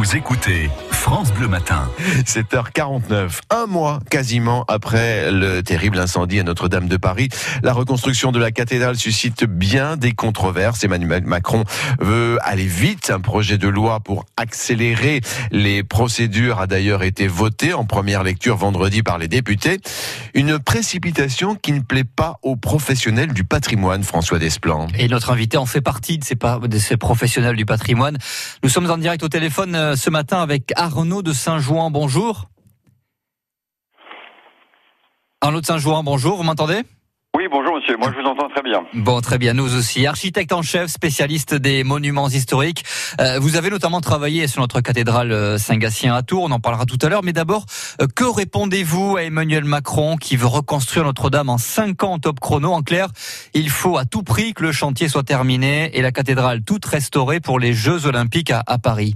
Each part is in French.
Vous écoutez France Bleu Matin. 7h49, un mois quasiment après le terrible incendie à Notre-Dame de Paris. La reconstruction de la cathédrale suscite bien des controverses. Emmanuel Macron veut aller vite. Un projet de loi pour accélérer les procédures a d'ailleurs été voté en première lecture vendredi par les députés. Une précipitation qui ne plaît pas aux professionnels du patrimoine, François Desplan. Et notre invité en fait partie de ces, de ces professionnels du patrimoine. Nous sommes en direct au téléphone euh, ce matin avec Arnaud de Saint-Jouan. Bonjour. Arnaud de Saint-Jouan, bonjour, vous m'entendez? Oui, bonjour monsieur, moi je vous entends très bien. Bon, très bien, nous aussi. Architecte en chef, spécialiste des monuments historiques. Euh, vous avez notamment travaillé sur notre cathédrale euh, Saint-Gatien à Tours, on en parlera tout à l'heure. Mais d'abord, euh, que répondez-vous à Emmanuel Macron qui veut reconstruire Notre-Dame en 5 ans top chrono? En clair, il faut à tout prix que le chantier soit terminé et la cathédrale toute restaurée pour les Jeux Olympiques à Paris.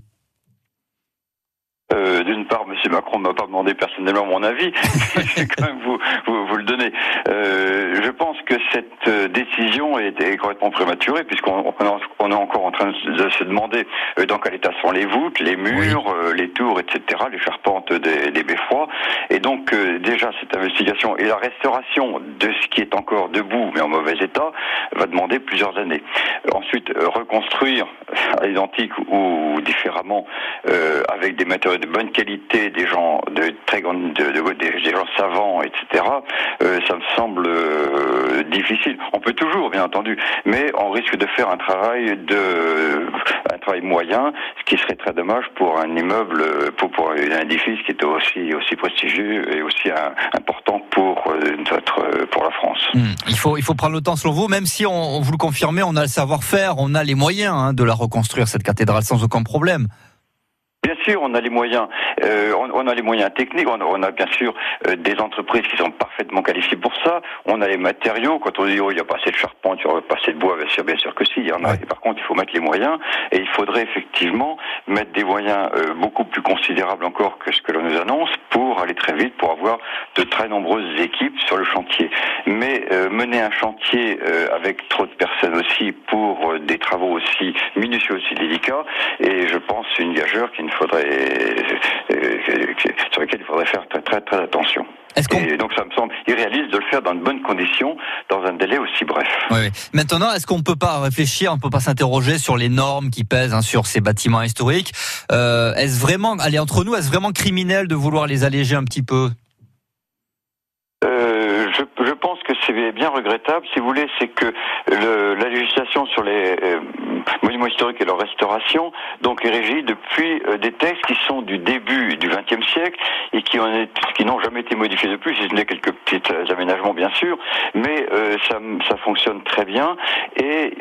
D'une part, M. Macron ne m'a pas demandé personnellement mon avis, je vais quand même vous, vous, vous le donner. Euh, je pense que cette euh, décision est, est complètement prématurée, puisqu'on on est encore en train de se demander euh, dans quel état sont les voûtes, les murs, les tours, etc., les charpentes des, des beffrois. Et donc, déjà, cette investigation et la restauration de ce qui est encore debout, mais en mauvais état, va demander plusieurs années. Ensuite, reconstruire à l'identique ou différemment, avec des matériaux de bonne qualité, des gens de très grande, de, des, gens savants, etc. Euh, ça me semble euh, difficile. On peut toujours, bien entendu, mais on risque de faire un travail de un travail moyen, ce qui serait très dommage pour un immeuble, pour, pour un édifice qui est aussi aussi prestigieux et aussi important pour euh, notre pour la France. Hmm. Il faut il faut prendre le temps selon vous, même si on, vous le confirmez, on a le savoir-faire, on a les moyens hein, de la reconstruire cette cathédrale sans aucun problème. Bien sûr, on a les moyens. Euh, on, a les moyens techniques. On a, bien sûr euh, des entreprises qui sont parfaitement qualifiées pour ça. On a les matériaux. Quand on dit oh il n'y a pas assez de charpente, il n'y a pas assez de bois, bien sûr, bien sûr que si, il y en a. par contre, il faut mettre les moyens et il faudrait effectivement mettre des moyens euh, beaucoup plus considérables encore que ce que l'on nous annonce pour aller très vite, pour avoir de très nombreuses équipes sur le chantier. Mais mener un chantier avec trop de personnes aussi pour des travaux aussi minutieux, aussi délicats, et je pense une gageure qui ne faudrait, sur lesquels il faudrait faire très très, très attention. Et donc ça me semble irréaliste de le faire dans de bonnes conditions, dans un délai aussi bref. Oui, Maintenant, est-ce qu'on ne peut pas réfléchir, on ne peut pas s'interroger sur les normes qui pèsent hein, sur ces bâtiments historiques? Euh, Est-ce vraiment, allez entre nous, est-ce vraiment criminel de vouloir les alléger un petit peu? Euh, je, je, pense que c'est bien regrettable. Si vous voulez, c'est que le, la législation sur les euh, monuments historiques et leur restauration donc est régie depuis euh, des textes qui sont du début du XXe siècle et qui, qui n'ont jamais été modifiés depuis, si ce n'est quelques petits euh, aménagements bien sûr, mais ça, ça fonctionne très bien et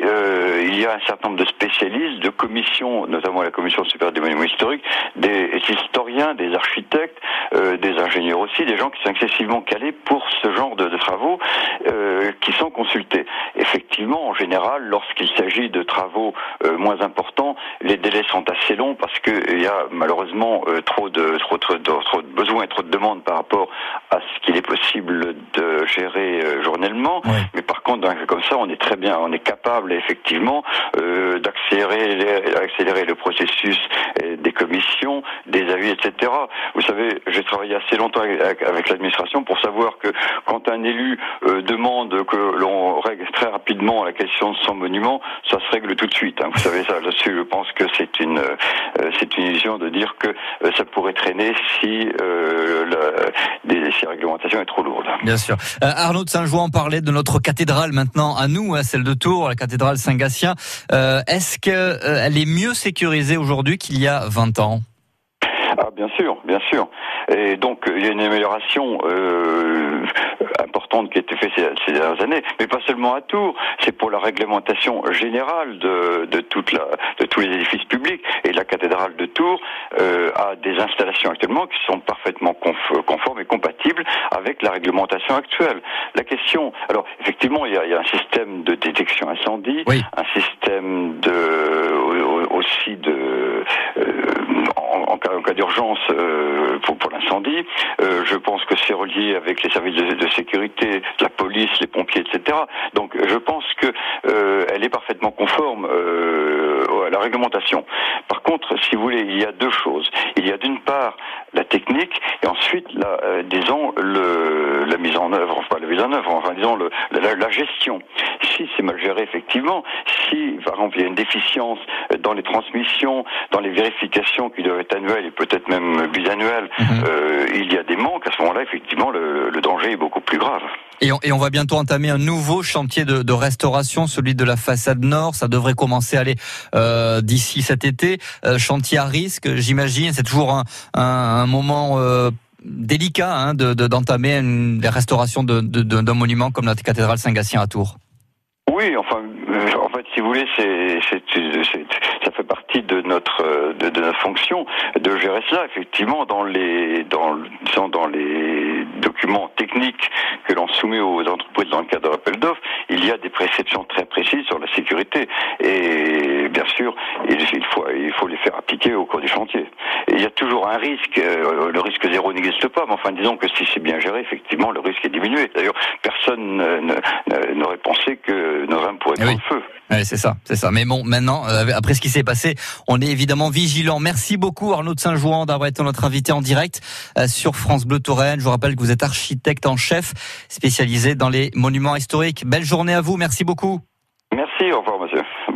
il y a un certain nombre de spécialistes, de commissions, notamment la commission supérieure des monuments historiques, des historiens, des architectes, des ingénieurs aussi, des gens qui sont excessivement calés pour ce genre de, travaux euh, qui sont consultés. Effectivement, en général, lorsqu'il s'agit de travaux euh, moins importants, les délais sont assez longs parce qu'il y a malheureusement euh, trop, de, trop, trop, trop, de besoins et trop de demandes par rapport à ce qu'il est possible de gérer journellement. Mais par contre, dans un cas comme ça, on est très bien, on est capable effectivement d'accélérer, accélérer le processus des commissions, des avis, etc. Vous savez, j'ai travaillé assez longtemps avec, l'administration pour savoir que quand un élu euh, demande que l'on règle très rapidement la question de son monument, ça se règle tout de suite. Hein. Vous savez ça là-dessus, je pense que c'est une euh, c'est une illusion de dire que euh, ça pourrait traîner si la, des, si la réglementation est trop lourde. Bien sûr. Arnaud de Saint-Jouan parlait de notre cathédrale maintenant à nous, hein, celle de Tours, la cathédrale Saint-Gatien. Est-ce qu'elle est mieux sécurisée aujourd'hui qu'il y a 20 ans? Ah, bien sûr, bien sûr. Et donc il y a une amélioration euh, importante qui a été faite ces, dernières années, mais pas seulement à Tours. C'est pour la réglementation générale de, de, toute la, de tous les édifices publics. Et la cathédrale de Tours euh, a des installations actuellement qui sont parfaitement conformes et compatibles avec la réglementation actuelle. La question, alors effectivement, il y a, il y a un système de détection incendie, un système de aussi de euh, en, cas d'urgence euh, pour, l'incendie. Euh, je pense que c'est relié avec les services de, de, sécurité, la police, les pompiers, etc. Donc je pense que euh, elle est parfaitement conforme à la réglementation. Par contre, si vous voulez, il y a deux choses. Il y a d'une part la technique et ensuite, la, disons, le, la mise en œuvre, enfin la mise en œuvre, enfin disons le, la, la gestion. Si c'est mal géré, effectivement, si par exemple il y a une déficience dans les transmissions, dans les vérifications qui doivent être annuelles et peut-être même bisannuelles, mhm. euh, il y a des manques. À ce moment-là, effectivement, le, le, danger est beaucoup plus grave. Et on, et va bientôt entamer un nouveau chantier de, de, restauration, celui de la façade nord. Ça devrait commencer à aller euh, d'ici cet été. Euh, chantier à risque, j'imagine. C'est toujours un, moment euh, délicat hein, d'entamer de, une restauration d'un monument comme la cathédrale Saint-Gatien à Tours. Oui, enfin, euh, en fait, si vous voulez, c'est, ça fait partie de notre de, de, notre fonction de gérer cela. Effectivement, dans les dans dans les documents techniques que l'on soumet aux entreprises dans le cadre d'appel d'offres, il y a des préceptions très précises sur la sécurité. Et bien sûr, il, faut il faut les faire appliquer au cours du chantier. Et il y a toujours un risque. Euh, le risque zéro n'existe pas, mais enfin, disons que si c'est bien géré, effectivement, le risque est diminué. D'ailleurs, personne n'aurait pensé que nos âmes pourraient être eh feu. c'est ça, c'est ça. Mais bon, maintenant, euh, après ce qui s'est passé, on est évidemment vigilant. Merci beaucoup Arnaud de Saint-Jouan d'avoir été notre invité en direct euh, sur France Bleu Touraine. Je vous rappelle que vous êtes architecte en chef, spécialisé dans les monuments historiques. Belle journée à vous. Merci beaucoup. Merci. Au revoir, monsieur.